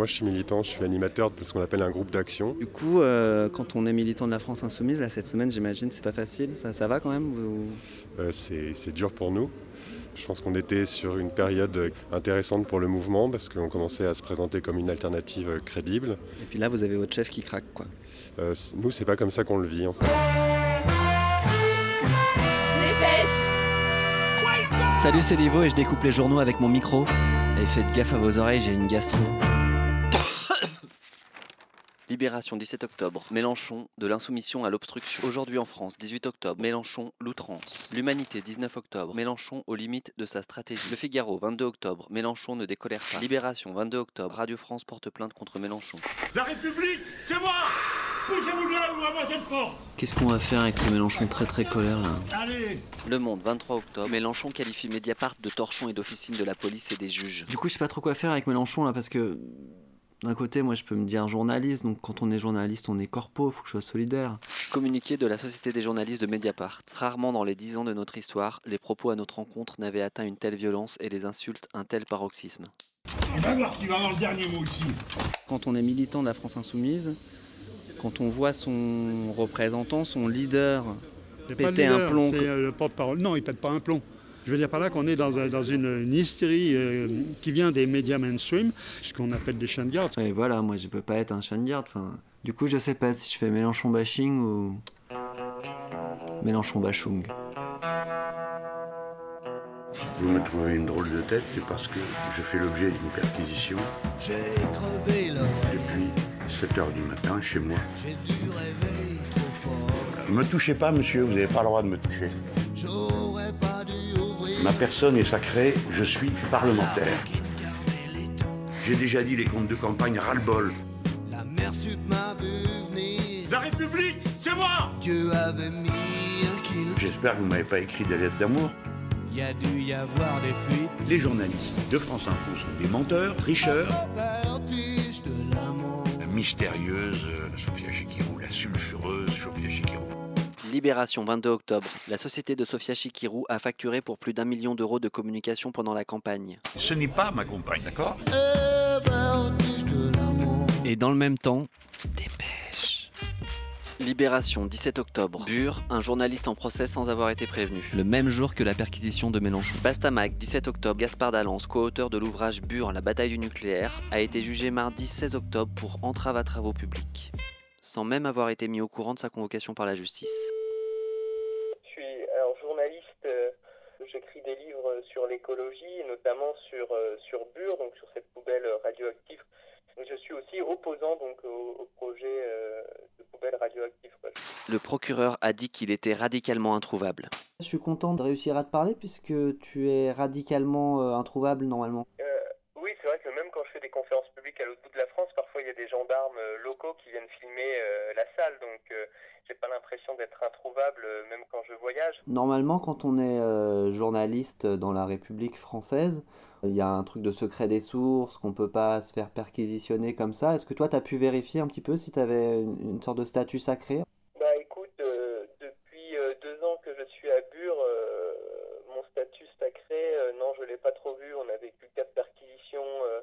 moi je suis militant, je suis animateur de ce qu'on appelle un groupe d'action. Du coup, euh, quand on est militant de la France Insoumise, là, cette semaine, j'imagine, c'est pas facile. Ça, ça va quand même vous... Euh, c'est dur pour nous. Je pense qu'on était sur une période intéressante pour le mouvement parce qu'on commençait à se présenter comme une alternative crédible. Et puis là, vous avez votre chef qui craque, quoi. Euh, nous, c'est pas comme ça qu'on le vit. En fait. Salut, c'est Livo et je découpe les journaux avec mon micro. Et faites gaffe à vos oreilles, j'ai une gastro. Libération 17 octobre. Mélenchon, de l'insoumission à l'obstruction. Aujourd'hui en France, 18 octobre. Mélenchon, l'outrance. L'humanité, 19 octobre. Mélenchon aux limites de sa stratégie. Le Figaro, 22 octobre. Mélenchon ne décolère pas. Libération, 22 octobre. Radio France porte plainte contre Mélenchon. La République, c'est moi Poussez-vous de là ou à cette porte Qu'est-ce qu'on va faire avec ce Mélenchon très très colère là? Allez Le Monde, 23 octobre. Mélenchon qualifie Mediapart de torchon et d'officine de la police et des juges. Du coup, je sais pas trop quoi faire avec Mélenchon là parce que d'un côté, moi je peux me dire journaliste, donc quand on est journaliste, on est corpo, faut que je sois solidaire. Communiqué de la Société des journalistes de Mediapart. Rarement dans les dix ans de notre histoire, les propos à notre rencontre n'avaient atteint une telle violence et les insultes un tel paroxysme. On va voir qui va avoir le dernier mot ici. Quand on est militant de la France Insoumise, quand on voit son représentant, son leader, péter un plomb. C'est le porte-parole. Non, il pète pas un plomb. Je veux dire par là qu'on est dans, un- dans une, une hystérie euh, qui vient des médias mainstream, ce qu'on appelle des chiens de garde. Et voilà, moi je veux pas être un chien de garde. Enfin, du coup, je sais pas si je fais Mélenchon bashing ou Mélenchon bashung. Vous me trouvez une drôle de tête, c'est parce que je fais l'objet d'une perquisition J'ai crevé là, depuis 7 heures du matin chez moi. j'ai dû rêver trop fort. Me touchez pas, monsieur, vous n'avez pas le droit de me toucher. Ma personne est sacrée, je suis parlementaire. J'ai déjà dit les comptes de campagne ras-le-bol. la mer sup m'a vu venir. La République, c'est moi Dieu avait mis un kill. J'espère que vous m'avez pas écrit des lettres d'amour. Y a dû y avoir des fuites. Les journalistes de France Info sont des menteurs, tricheurs. La mystérieuse euh, Sophia Chikirou, la sulfureuse Sophia Chikirou. Libération 22 octobre. La société de Sofia Chikirou a facturé pour plus d'un million d'euros de communication pendant la campagne. Ce n'est pas ma compagne, d'accord? Et dans le même temps, dépêche. Libération 17 octobre. Bure, un journaliste en procès sans avoir été prévenu. Le même jour que la perquisition de Mélenchon. Bastamac, 17 octobre. Gaspard Dallance, co-auteur de l'ouvrage Bure, la bataille du nucléaire, a été jugé mardi 16 octobre pour entrave à travaux publics. Sans même avoir été mis au courant de sa convocation par la justice. Je suis alors journaliste, euh, j'écris des livres sur l'écologie, et notamment sur, euh, sur Bure, donc sur cette poubelle radioactive. Mais je suis aussi opposant donc au, au projet euh, de poubelle radioactive. quoi. Le procureur a dit qu'il était radicalement introuvable. Je suis content de réussir à te parler puisque tu es radicalement euh, introuvable normalement. Euh, oui, c'est vrai que même quand je fais des conférences publiques à l'autre bout de la France, il y a des gendarmes euh, locaux qui viennent filmer euh, la salle, donc euh, j'ai pas l'impression d'être introuvable même quand je voyage. Normalement, quand on est journaliste dans la République française, il y a un truc de secret des sources, qu'on peut pas se faire perquisitionner comme ça. Est-ce que toi, tu as pu vérifier un petit peu si tu avais une sorte de statut sacré Bah écoute, euh, depuis euh, deux ans que je suis à Bure, euh, mon statut sacré, euh, non, je l'ai pas trop vu. On a vécu quatre perquisitions euh,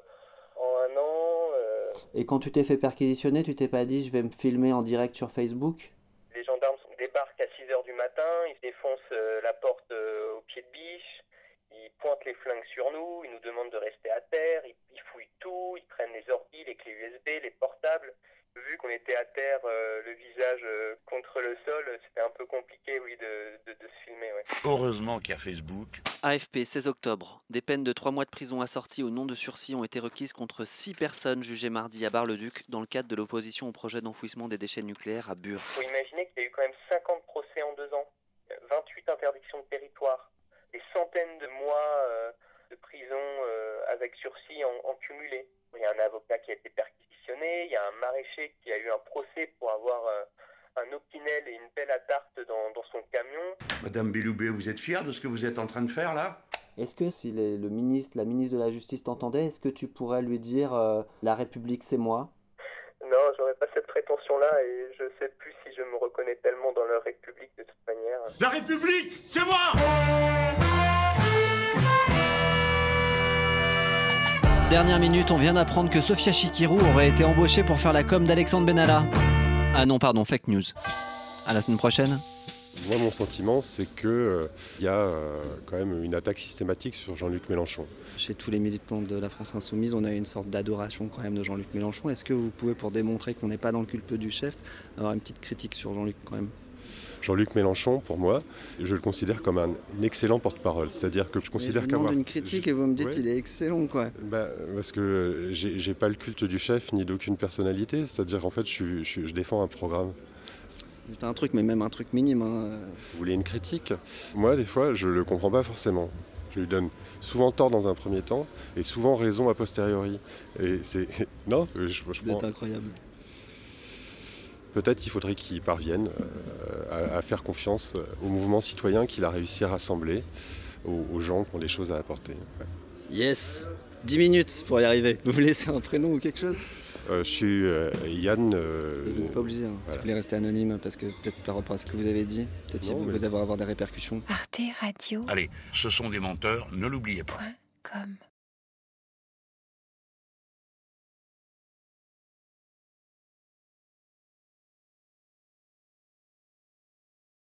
en un an. euh, Et quand tu t'es fait perquisitionner, tu t'es pas dit je vais me filmer en direct sur Facebook? Les gendarmes débarquent à 6 heures du matin, ils défoncent euh, la porte euh, au pied de biche, ils pointent les flingues sur nous, ils nous demandent de rester à terre, ils, fouillent tout, ils prennent les ordi, les clés USB, les portables. Vu qu'on était à terre, euh, le visage contre le sol, c'était un peu compliqué, oui, de, de, de se filmer, ouais. Heureusement qu'il y a Facebook. AFP, 16 octobre. Des peines de 3 mois de prison assorties au nom de sursis ont été requises contre 6 personnes jugées mardi à Bar-le-Duc dans le cadre de l'opposition au projet d'enfouissement des déchets nucléaires à Bure. faut imaginer qu'il y a eu quand même 50 procès en deux ans, euh, 28 interdictions de territoire, des centaines de mois euh, de prison euh, avec sursis en, en cumulé. Il y a un avocat qui a été perquisitionné, il y a un maraîcher qui a eu un procès pour avoir euh, un opinel et une pelle à tarte dans, dans son camion. Madame Belloubet, vous êtes fière de ce que vous êtes en train de faire là? Est-ce que si les- le ministre, la ministre de la Justice t'entendait, est-ce que tu pourrais lui dire euh, La République c'est moi Non, j'aurais pas cette prétention-là et je sais plus si je me reconnais tellement dans leur république de toute manière. La République, c'est moi Dernière minute, on vient d'apprendre que Sofia Chikirou aurait été embauchée pour faire la com d'Alexandre Benalla. Ah non, pardon, fake news. À la semaine prochaine. Moi, mon sentiment, c'est qu'il y a euh, quand même une attaque systématique sur Jean-Luc Mélenchon. Chez tous les militants de la France Insoumise, on a une sorte d'adoration quand même de Jean-Luc Mélenchon. Est-ce que vous pouvez, pour démontrer qu'on n'est pas dans le culte du chef, avoir une petite critique sur Jean-Luc quand même? Jean-Luc Mélenchon, pour moi, je le considère comme un excellent porte-parole. C'est-à-dire que je considère qu'avoir. une critique et vous me dites Ouais. il est excellent quoi. Bah, parce que j'ai pas le culte du chef ni d'aucune personnalité. C'est-à-dire, en fait, je, défends un programme. Juste un truc, mais même un truc minime. hein. Vous voulez une critique? Moi, des fois, je le comprends pas forcément. Je lui donne souvent tort dans un premier temps et souvent raison a posteriori. Et c'est. Non, je, je prends- incroyable. Peut-être qu'il faudrait qu'il parvienne euh, à, à faire confiance au mouvement citoyen qu'il a réussi à rassembler, aux, aux gens qui ont des choses à apporter. Ouais. Yes 10 minutes pour y arriver. Vous voulez laisser un prénom ou quelque chose? Euh, je suis euh, Yann. euh, Vous n'êtes pas obligé. hein. Si vous voulez rester anonyme, parce que peut-être par rapport à ce que vous avez dit, peut-être qu'il mais- vous avoir, avoir des répercussions. Arte Radio. Allez, ce sont des menteurs, ne l'oubliez pas. Point com.